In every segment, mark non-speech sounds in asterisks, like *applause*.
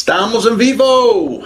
Estamos en vivo.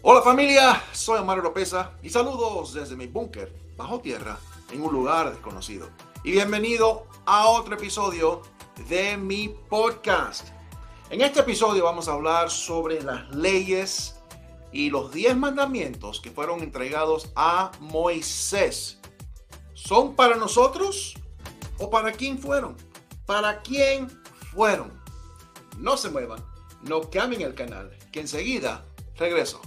Hola familia, soy Omar Oropesa y saludos desde mi búnker bajo tierra en un lugar desconocido. Y bienvenido a otro episodio de mi podcast. En este episodio vamos a hablar sobre las leyes y los 10 mandamientos que fueron entregados a Moisés. ¿Son para nosotros o para quién fueron? ¿Para quién fueron? No se muevan, no cambien el canal, que enseguida regreso.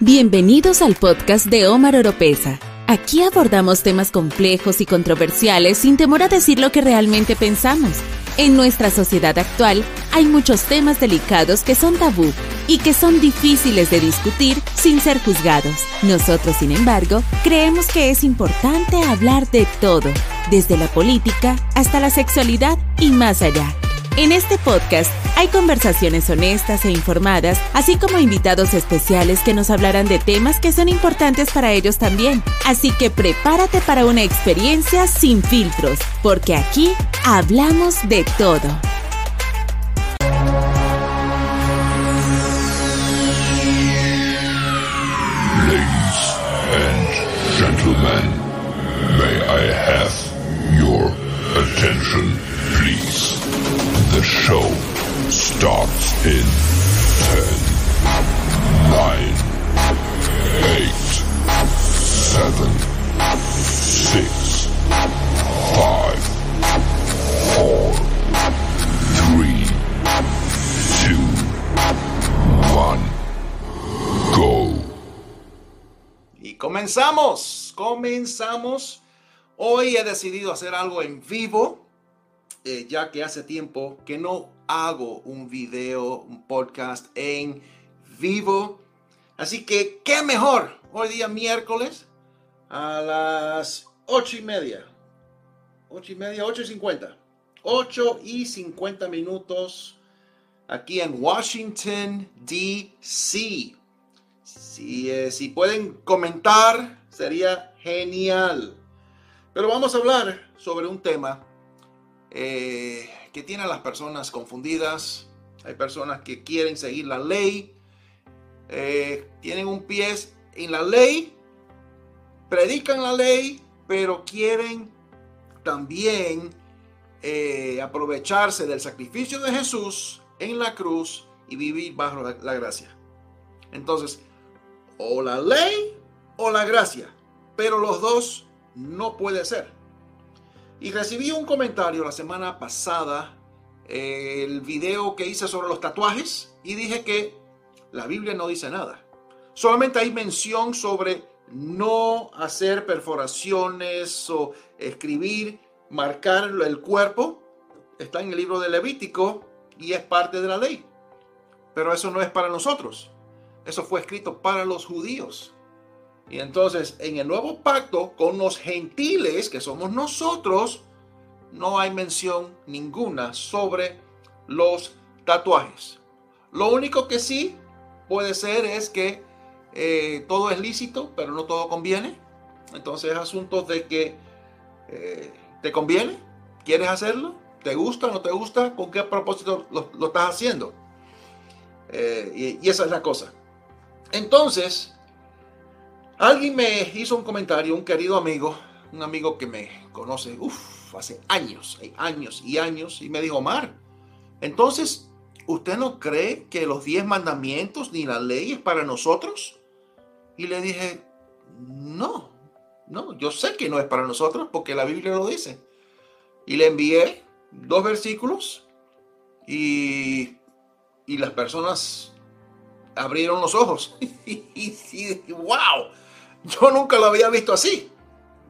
Bienvenidos al podcast de Omar Oropesa. Aquí abordamos temas complejos y controversiales sin temor a decir lo que realmente pensamos. En nuestra sociedad actual hay muchos temas delicados que son tabú y que son difíciles de discutir sin ser juzgados. Nosotros, sin embargo, creemos que es importante hablar de todo, desde la política hasta la sexualidad y más allá. En este podcast hay conversaciones honestas e informadas, así como invitados especiales que nos hablarán de temas que son importantes para ellos también. Así que prepárate para una experiencia sin filtros, porque aquí hablamos de todo. Attention, please? The show starts in 10, 9, 8, 7, 6, 5, 4, 3, 2, 1, go. Y comenzamos, comenzamos. Hoy he decidido hacer algo en vivo, eh, ya que hace tiempo que no hago un video, un podcast en vivo. Así que, ¿qué mejor? Hoy día miércoles a las ocho y media. Ocho y media, ocho y cincuenta. Ocho y cincuenta minutos aquí en Washington, D.C. Si, eh, si pueden comentar, sería genial. Pero vamos a hablar sobre un tema eh, que tiene a las personas confundidas. Hay personas que quieren seguir la ley, eh, tienen un pie en la ley, predican la ley, pero quieren también eh, aprovecharse del sacrificio de Jesús en la cruz y vivir bajo la, la gracia. Entonces, o la ley o la gracia, pero los dos no puede ser. Y recibí un comentario la semana pasada, el video que hice sobre los tatuajes, y dije que la Biblia no dice nada. Solamente hay mención sobre no hacer perforaciones o escribir, marcar el cuerpo. Está en el libro de Levítico y es parte de la ley. Pero eso no es para nosotros. Eso fue escrito para los judíos. Y entonces, en el nuevo pacto con los gentiles, que somos nosotros, no hay mención ninguna sobre los tatuajes. Lo único que sí puede ser es que eh, todo es lícito, pero no todo conviene. Entonces es asunto de que eh, te conviene, quieres hacerlo, te gusta, no te gusta, con qué propósito lo, lo estás haciendo. Eh, y, y esa es la cosa. Entonces, alguien me hizo un comentario, un querido amigo, un amigo que me conoce, hace años, años y años, y me dijo, Omar, entonces, ¿usted no cree que los diez mandamientos ni la ley es para nosotros? Y le dije, no, no, yo sé que no es para nosotros porque la Biblia lo dice. Y le envié dos versículos y, y las personas abrieron los ojos. *laughs* y, y, wow, yo nunca lo había visto así.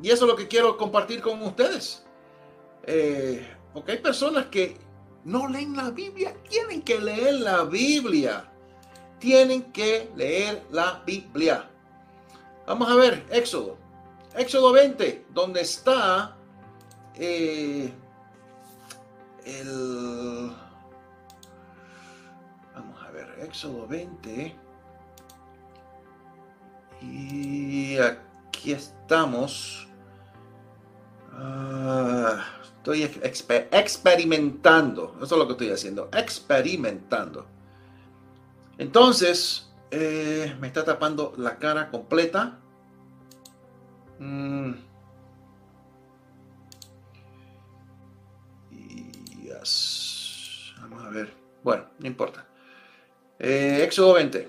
Y eso es lo que quiero compartir con ustedes. Eh, porque hay personas que no leen la Biblia, tienen que leer la Biblia. Tienen que leer la Biblia. Vamos a ver, Éxodo. Éxodo 20, donde está eh, el... Vamos a ver, Éxodo 20. Y aquí estamos. Ah, Estoy experimentando. Eso es lo que estoy haciendo. Experimentando. Entonces, eh, me está tapando la cara completa. Mm. Vamos a ver. Bueno, no importa. Eh, Éxodo 20.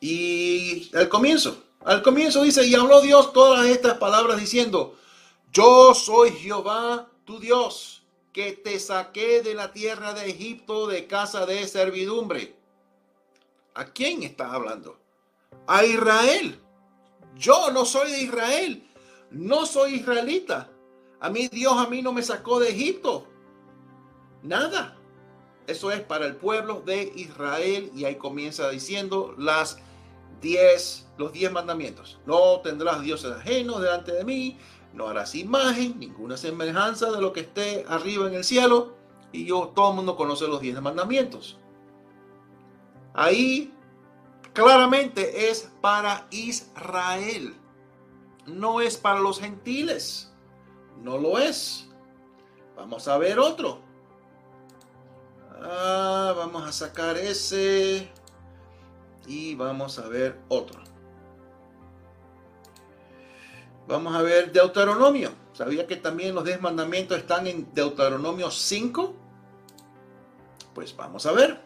Y al comienzo, al comienzo dice, y habló Dios todas estas palabras diciendo, yo soy Jehová tu Dios, que te saqué de la tierra de Egipto de casa de servidumbre. ¿A quién está hablando? A Israel. Yo no soy de Israel. No soy israelita. A mí Dios a mí no me sacó de Egipto. Nada. Eso es para el pueblo de Israel y ahí comienza diciendo las diez, los diez mandamientos. No tendrás dioses ajenos delante de mí, no harás imagen, ninguna semejanza de lo que esté arriba en el cielo. Y yo, todo el mundo conoce los diez mandamientos. Ahí claramente es para Israel. No es para los gentiles. No lo es. Vamos a ver otro. Ah, vamos a sacar ese. Y vamos a ver otro. Vamos a ver Deuteronomio. ¿Sabía que también los 10 mandamientos están en Deuteronomio 5? Pues vamos a ver.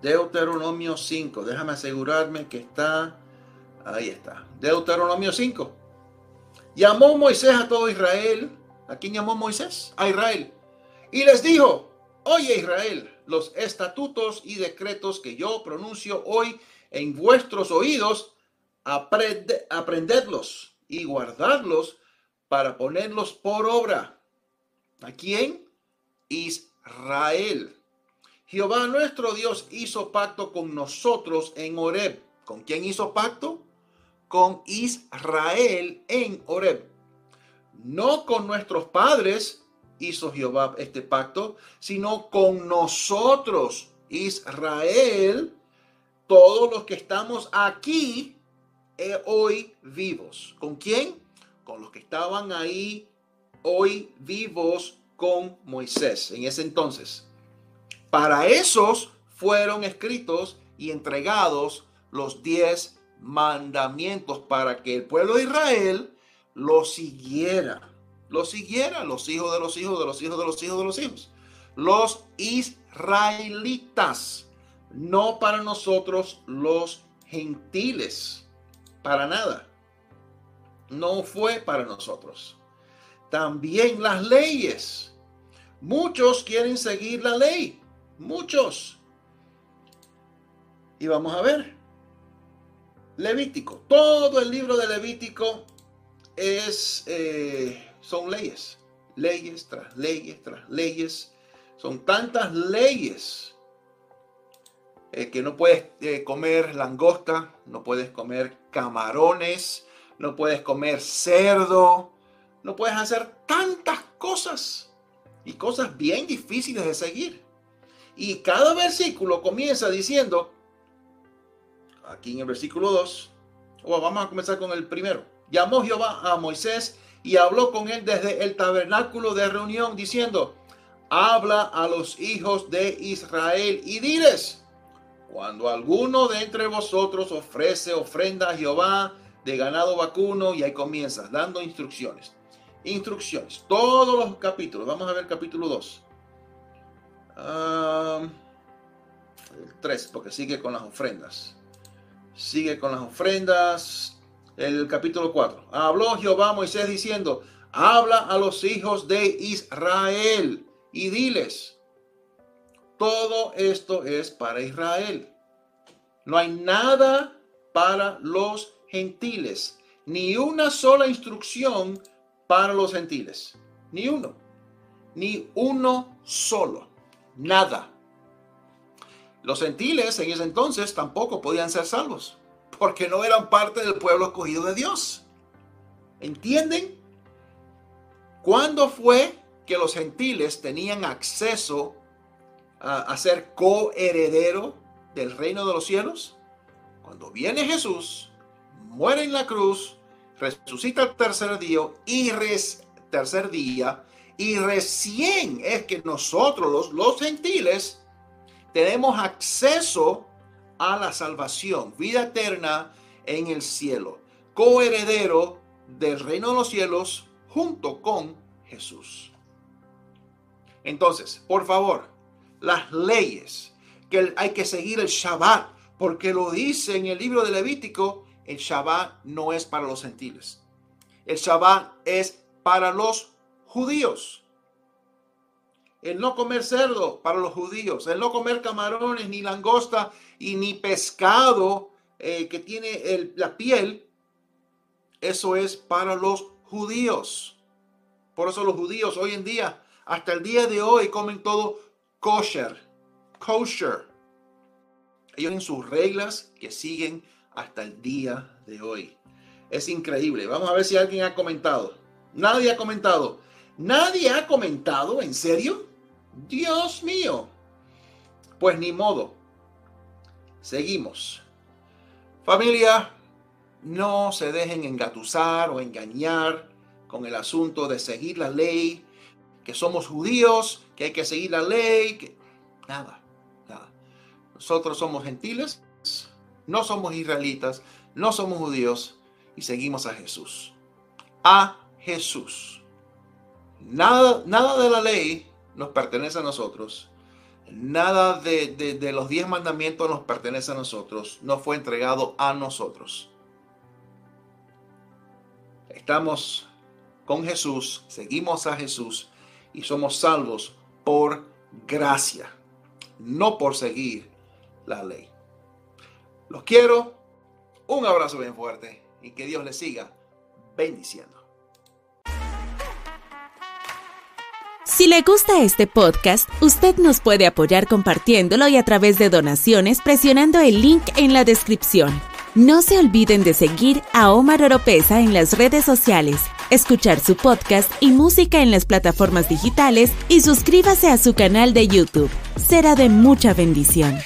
Deuteronomio 5. Déjame asegurarme que está. Ahí está. Deuteronomio 5. Llamó Moisés a todo Israel. ¿A quién llamó Moisés? A Israel. Y les dijo, oye Israel, los estatutos y decretos que yo pronuncio hoy en vuestros oídos, aprendedlos y guardarlos para ponerlos por obra. ¿A quién? Israel. Jehová nuestro Dios hizo pacto con nosotros en Horeb. ¿Con quién hizo pacto? Con Israel en Horeb. No con nuestros padres hizo Jehová este pacto, sino con nosotros, Israel, todos los que estamos aquí eh, hoy vivos. ¿Con quién? Con los que estaban ahí hoy vivos con Moisés en ese entonces. Para esos fueron escritos y entregados los diez mandamientos para que el pueblo de Israel lo siguiera. Lo siguiera los hijos de los hijos de los hijos de los hijos de los hijos. Los israelitas. No para nosotros los gentiles. Para nada. No fue para nosotros. También las leyes. Muchos quieren seguir la ley Muchos. Y vamos a ver. Levítico. Todo el libro de Levítico es, eh, son leyes. Leyes tras leyes tras leyes. Son tantas leyes eh, que no puedes eh, comer langosta, no puedes comer camarones, no puedes comer cerdo, no puedes hacer tantas cosas y cosas bien difíciles de seguir. Y cada versículo comienza diciendo, aquí en el versículo 2, o vamos a comenzar con el primero. Llamó Jehová a Moisés y habló con él desde el tabernáculo de reunión diciendo, habla a los hijos de Israel y diles, cuando alguno de entre vosotros ofrece ofrenda a Jehová de ganado vacuno, y ahí comienza dando instrucciones. Instrucciones, todos los capítulos. Vamos a ver capítulo 2 el 3, porque sigue con las ofrendas. Sigue con las ofrendas. El capítulo 4. Habló Jehová a Moisés diciendo, habla a los hijos de Israel y diles, todo esto es para Israel. No hay nada para los gentiles, ni una sola instrucción para los gentiles, ni uno, ni uno solo nada. Los gentiles en ese entonces tampoco podían ser salvos, porque no eran parte del pueblo escogido de Dios. ¿Entienden? ¿Cuándo fue que los gentiles tenían acceso a, ser coheredero del reino de los cielos? Cuando viene Jesús, muere en la cruz, resucita el tercer día y tercer día y recién es que nosotros, los, los gentiles, tenemos acceso a la salvación, vida eterna en el cielo, coheredero del reino de los cielos junto con Jesús. Entonces, por favor, las leyes, que hay que seguir el Shabbat, porque lo dice en el libro de Levítico, el Shabbat no es para los gentiles. El Shabbat es para los judíos. El no comer cerdo para los judíos, el no comer camarones, ni langosta y ni pescado eh, que tiene la piel, eso es para los judíos. Por eso los judíos hoy en día, hasta el día de hoy, comen todo kosher, kosher. Ellos tienen sus reglas que siguen hasta el día de hoy. Es increíble. Vamos a ver si alguien ha comentado. Nadie ha comentado. Nadie ha comentado, ¿en serio? Dios mío. Pues ni modo. Seguimos. Familia, no se dejen engatusar o engañar con el asunto de seguir la ley, que somos judíos, que hay que seguir la ley, que nada, nada. Nosotros somos gentiles, no somos israelitas, no somos judíos y seguimos a Jesús. A Jesús. Nada, nada de la ley nos pertenece a nosotros. Nada de, los diez mandamientos nos pertenece a nosotros. No fue entregado a nosotros. Estamos con Jesús, seguimos a Jesús y somos salvos por gracia, no por seguir la ley. Los quiero. Un abrazo bien fuerte y que Dios les siga bendiciendo. Si le gusta este podcast, usted nos puede apoyar compartiéndolo y a través de donaciones presionando el link en la descripción. No se olviden de seguir a Omar Oropesa en las redes sociales, escuchar su podcast y música en las plataformas digitales y suscríbase a su canal de YouTube. Será de mucha bendición.